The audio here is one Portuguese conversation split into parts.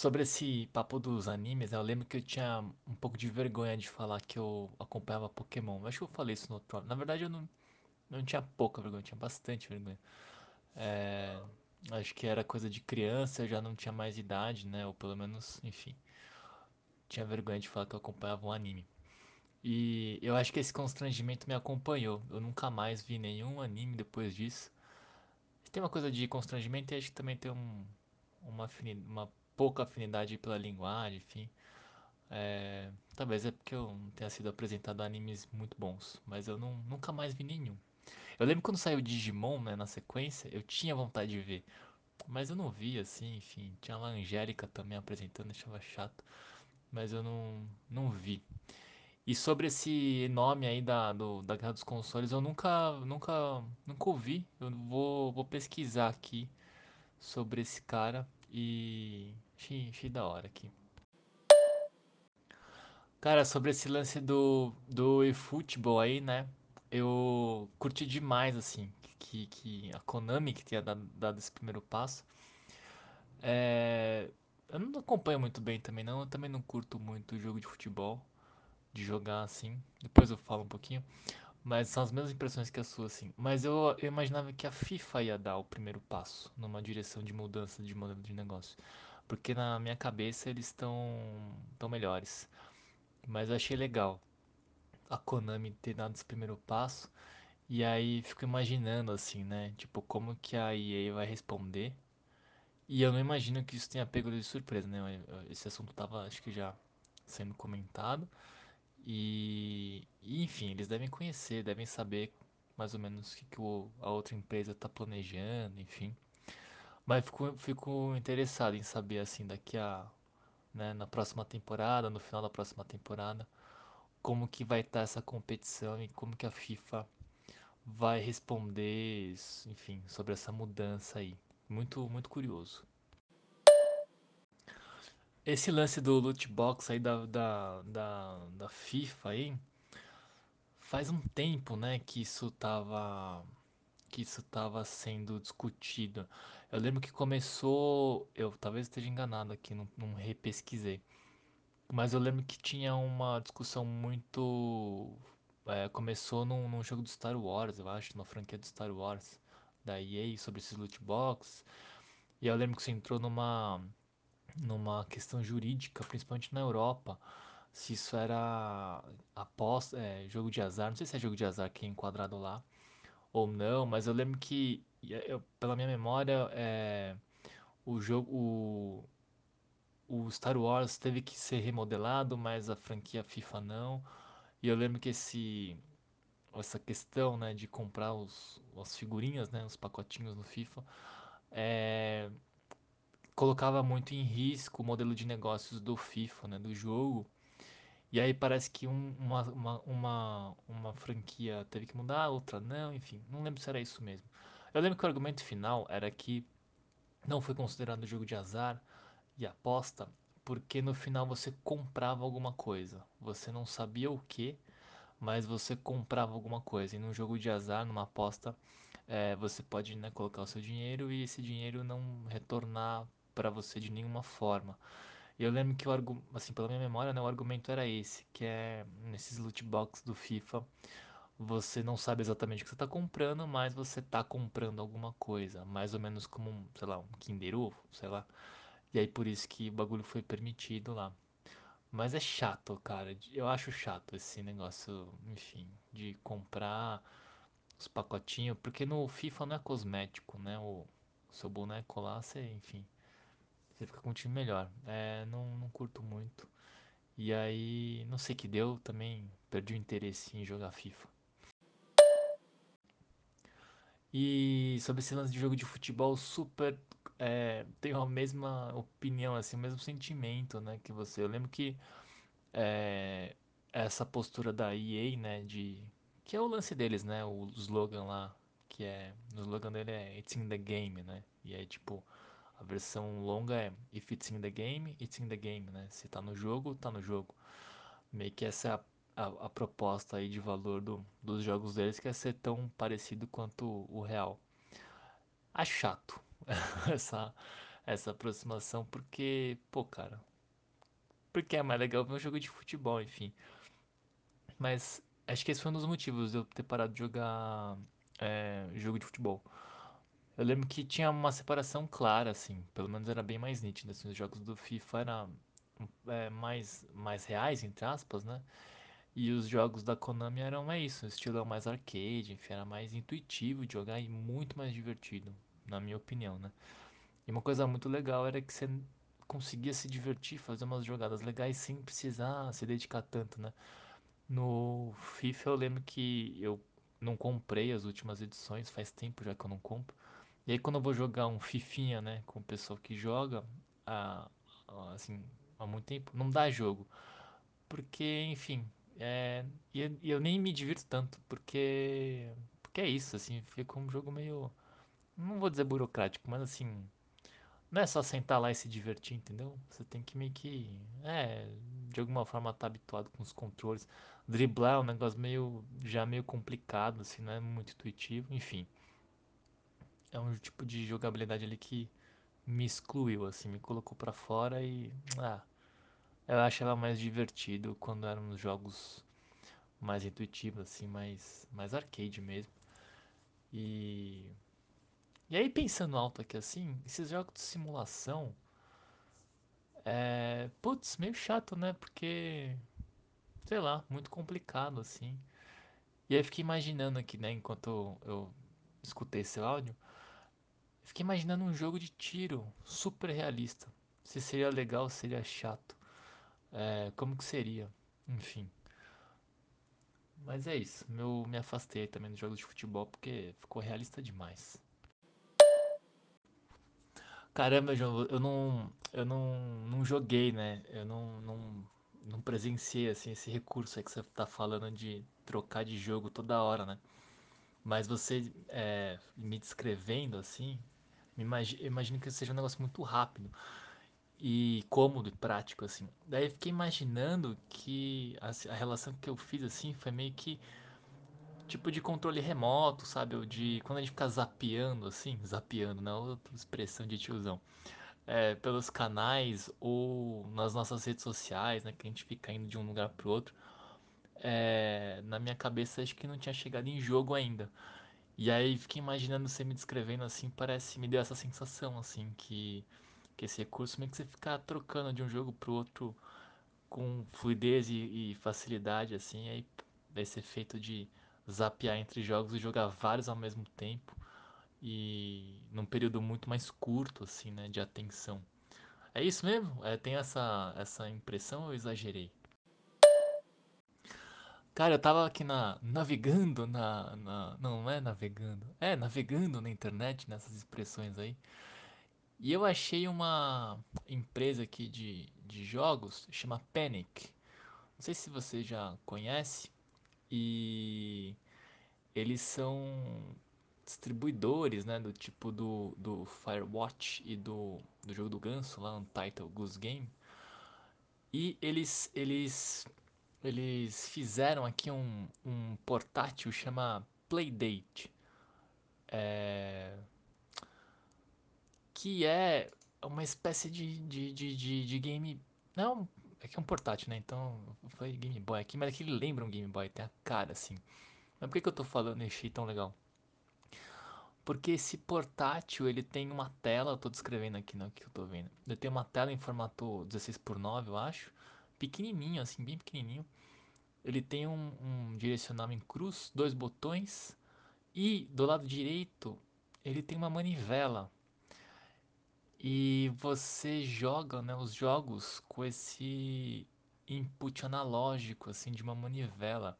Sobre esse papo dos animes, eu lembro que eu tinha um pouco de vergonha de falar que eu acompanhava Pokémon. Eu acho que eu falei isso no outro. Na verdade, eu não, não tinha pouca vergonha, eu tinha bastante vergonha. É, acho que era coisa de criança, eu já não tinha mais idade, né? Ou pelo menos, enfim, tinha vergonha de falar que eu acompanhava um anime. E eu acho que esse constrangimento me acompanhou. Eu nunca mais vi nenhum anime depois disso. Tem uma coisa de constrangimento e acho que também tem um, uma, uma pouca afinidade pela linguagem, enfim. É, talvez é porque eu não tenha sido apresentado a animes muito bons, mas eu não, nunca mais vi nenhum. Eu lembro quando saiu Digimon, né, na sequência, eu tinha vontade de ver, mas eu não vi assim, enfim. Tinha lá a Angélica também apresentando, achava chato, mas eu não, não vi. E sobre esse nome aí da, do, da Guerra dos Consoles, eu nunca, nunca, nunca ouvi. Eu vou, vou pesquisar aqui sobre esse cara e achei, achei da hora aqui. Cara, sobre esse lance do, do eFootball aí, né? Eu curti demais, assim, que, que a Konami que tinha dado, dado esse primeiro passo. É, eu não acompanho muito bem também, não. Eu também não curto muito jogo de futebol, de jogar assim. Depois eu falo um pouquinho. Mas são as mesmas impressões que a sua, assim. Mas eu, eu imaginava que a FIFA ia dar o primeiro passo numa direção de mudança de modelo de negócio. Porque na minha cabeça eles estão tão melhores. Mas eu achei legal a Konami ter dado esse primeiro passo. E aí fico imaginando assim, né? Tipo, como que a EA vai responder. E eu não imagino que isso tenha pego de surpresa, né? Esse assunto tava, acho que já sendo comentado. E, e, enfim, eles devem conhecer, devem saber mais ou menos o que, que o, a outra empresa está planejando, enfim. Mas fico, fico interessado em saber, assim, daqui a, né, na próxima temporada, no final da próxima temporada, como que vai estar tá essa competição e como que a FIFA vai responder, enfim, sobre essa mudança aí. Muito, muito curioso. Esse lance do loot box aí da, da, da, da FIFA aí, faz um tempo, né, que isso tava que isso tava sendo discutido. Eu lembro que começou, eu talvez esteja enganado aqui, não, não repesquisei. Mas eu lembro que tinha uma discussão muito. é, começou num, num jogo do Star Wars, eu acho, numa franquia do Star Wars, da EA, sobre esses loot box. E eu lembro que isso entrou numa, numa questão jurídica, principalmente na Europa. Se isso era aposta, é, jogo de azar, não sei se é jogo de azar que é enquadrado lá ou não, mas eu lembro que, eu, pela minha memória, é, o jogo, o, o Star Wars teve que ser remodelado, mas a franquia FIFA não. E eu lembro que esse, essa questão, né, de comprar os, as figurinhas, né, os pacotinhos no FIFA, é, colocava muito em risco o modelo de negócios do FIFA, né, do jogo. E aí parece que um, uma, uma, uma, uma franquia teve que mudar, outra não, enfim, não lembro se era isso mesmo. Eu lembro que o argumento final era que não foi considerado jogo de azar e aposta, porque no final você comprava alguma coisa. Você não sabia o que, mas você comprava alguma coisa. E num jogo de azar, numa aposta, é, você pode né, colocar o seu dinheiro e esse dinheiro não retornar para você de nenhuma forma. E eu lembro que o assim, pela minha memória, né, o argumento era esse, que é nesses loot box do FIFA, você não sabe exatamente o que você está comprando, mas você está comprando alguma coisa, mais ou menos como, um, sei lá, um Kinder Ovo, sei lá. E aí por isso que o bagulho foi permitido lá. Mas é chato, cara. Eu acho chato esse negócio, enfim, de comprar os pacotinhos, porque no FIFA não é cosmético, né? O, o seu boneco lá, você, enfim, você fica com um time melhor. É, não, não curto muito. E aí, não sei que deu, também perdi o interesse em jogar FIFA. E sobre esse lance de jogo de futebol, super é, tenho a mesma opinião, assim, o mesmo sentimento, né, que você. Eu lembro que é, essa postura da EA, né, de que é o lance deles, né, o slogan lá, que é o slogan dele é It's in the game, né? E é tipo a versão longa é If it's in the game, it's in the game, né? Se tá no jogo, tá no jogo. Meio que essa é a, a, proposta aí de valor do, dos jogos deles, que é ser tão parecido quanto o real. Acho chato essa, essa aproximação, porque, pô, cara, porque é mais legal ver um jogo de futebol, enfim. Mas acho que esse foi um dos motivos de eu ter parado de jogar é, jogo de futebol. Eu lembro que tinha uma separação clara, assim, pelo menos era bem mais nítida, assim, os jogos do FIFA eram é, mais, mais reais, entre aspas, né? E os jogos da Konami eram, é isso, o estilo mais arcade, enfim, era mais intuitivo de jogar e muito mais divertido, na minha opinião, né? E uma coisa muito legal era que você conseguia se divertir, fazer umas jogadas legais sem precisar se dedicar tanto, né? No FIFA eu lembro que eu não comprei as últimas edições, faz tempo já que eu não compro. E aí quando eu vou jogar um Fifinha, né, com o pessoal que joga, assim, há muito tempo, não dá jogo. Porque, enfim, é, e e eu nem me divirto tanto, porque, porque é isso, assim, fica um jogo meio, não vou dizer burocrático, mas assim, não é só sentar lá e se divertir, entendeu? Você tem que meio que, é, de alguma forma tá habituado com os controles. Driblar é um negócio meio, já meio complicado, assim, não é muito intuitivo, enfim. É um tipo de jogabilidade ali que me excluiu, assim, me colocou pra fora e, ah, eu achava mais divertido quando eram jogos mais intuitivos, assim, mais, mais arcade mesmo. E, e aí pensando alto aqui assim, esses jogos de simulação É, putz, meio chato, né? Porque, sei lá, muito complicado assim. E aí fiquei imaginando aqui, né, enquanto eu, escutei esse áudio, fiquei imaginando um jogo de tiro super realista. Se seria legal, se seria chato. É, como que seria? Enfim. Mas é isso. Eu me afastei também dos jogos de futebol porque ficou realista demais. Caramba, João, eu não, eu não, não joguei, né? Eu não, não, não presenciei assim esse recurso aí que você tá falando de trocar de jogo toda hora, né? Mas você é, me descrevendo assim, me imagi imagino que seja um negócio muito rápido e cômodo e prático assim. Daí eu fiquei imaginando que a, a relação que eu fiz assim foi meio que tipo de controle remoto, sabe? Ou de quando a gente fica zapeando assim, zapeando, não é outra expressão de tiozão é, pelos canais ou nas nossas redes sociais, né? Que a gente fica indo de um lugar pro outro. É, na minha cabeça acho que não tinha chegado em jogo ainda. E aí fiquei imaginando você me descrevendo assim, parece, me deu essa sensação assim que, que esse recurso meio que você ficar trocando de um jogo pro outro com fluidez e, e facilidade assim, aí esse efeito de zapear entre jogos e jogar vários ao mesmo tempo e num período muito mais curto assim, né, de atenção. É isso mesmo? É, tem essa, essa impressão ou eu exagerei? Cara, eu tava aqui na, navegando na, na. Não, não é navegando. É, navegando na internet, nessas expressões aí. E eu achei uma empresa aqui de, de jogos, chama Panic. Não sei se você já conhece. E eles são distribuidores, né? Do tipo do, do Firewatch e do, do jogo do ganso lá, Untitled Goose Game. E eles, eles, eles fizeram aqui um, um portátil chama Playdate, é, que é uma espécie de, de, de, de, de game. Não, é que é um portátil, né? Então foi Game Boy aqui, mas é que ele lembra um Game Boy, tem a cara assim. Mas por que, que eu tô falando achei tão legal? Porque esse portátil ele tem uma tela, eu tô descrevendo aqui no que eu tô vendo. Ele tem uma tela em formato 16 por 9 eu acho, pequenininho assim, bem pequenininho ele tem um, um direcional em cruz, dois botões e do lado direito ele tem uma manivela. E você joga né, os jogos com esse input analógico assim de uma manivela.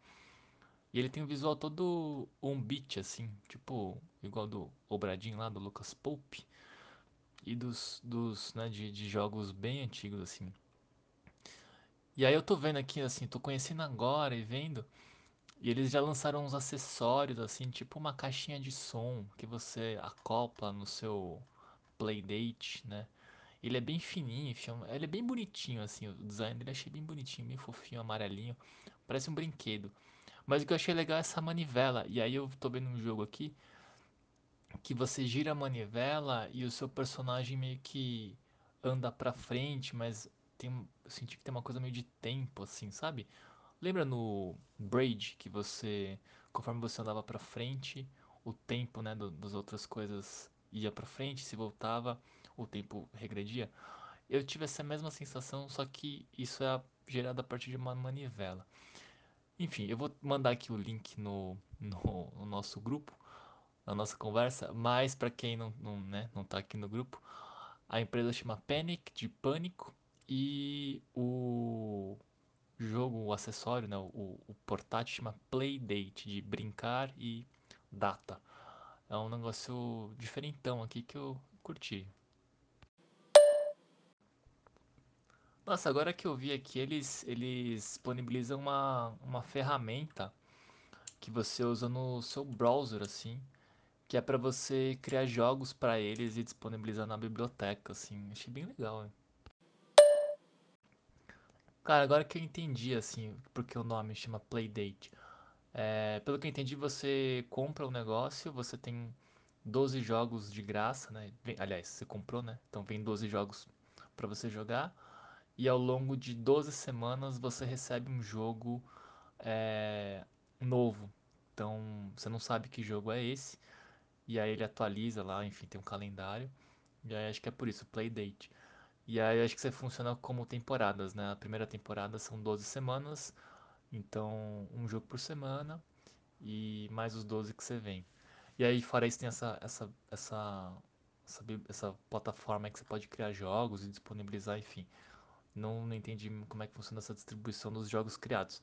E ele tem um visual todo um bit assim, tipo igual do Obradinho lá do Lucas Pope e dos, dos né, de, de jogos bem antigos assim. E aí eu tô vendo aqui assim, tô conhecendo agora e vendo E eles já lançaram uns acessórios, assim, tipo uma caixinha de som que você acopla no seu Playdate, né? Ele é bem fininho, ele é bem bonitinho, assim, o design dele achei bem bonitinho, bem fofinho, amarelinho, parece um brinquedo. Mas o que eu achei legal é essa manivela, e aí eu tô vendo um jogo aqui, que você gira a manivela e o seu personagem meio que anda pra frente, mas tem, eu senti que tem uma coisa meio de tempo, assim, sabe? Lembra no Braid que você, conforme você andava pra frente, o tempo, né, do- das outras coisas ia pra frente, se voltava, o tempo regredia? Eu tive essa mesma sensação, só que isso é gerado a partir de uma manivela. Enfim, eu vou mandar aqui o link no, no, no nosso grupo, na nossa conversa, mas para quem não, não, né, não tá aqui no grupo, a empresa chama Panic, de pânico, e o jogo, o acessório, né, o, o portátil chama Playdate, de brincar e data. É um negócio diferentão aqui que eu curti. Nossa, agora que eu vi aqui, eles, eles disponibilizam uma, uma ferramenta que você usa no seu browser, assim, que é pra você criar jogos pra eles e disponibilizar na biblioteca, assim. Achei bem legal, hein? Cara, agora que eu entendi, assim, porque o nome chama Playdate. É, pelo que eu entendi, você compra o negócio, você tem 12 jogos de graça, né? Vem- aliás, você comprou, né? Então vem 12 jogos pra você jogar. E ao longo de 12 semanas você recebe um jogo é, novo. Então você não sabe que jogo é esse. E aí ele atualiza lá, enfim, tem um calendário. E aí acho que é por isso, Playdate. E aí acho que você funciona como temporadas, né? A primeira temporada são 12 semanas, então um jogo por semana e mais os 12 que você vem. E aí fora isso tem essa essa essa essa, essa plataforma que você pode criar jogos e disponibilizar, enfim. Não, não entendi como é que funciona essa distribuição dos jogos criados.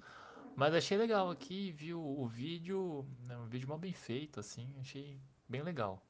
Mas achei legal aqui, viu o vídeo, né, um vídeo mal bem feito, assim, achei bem legal.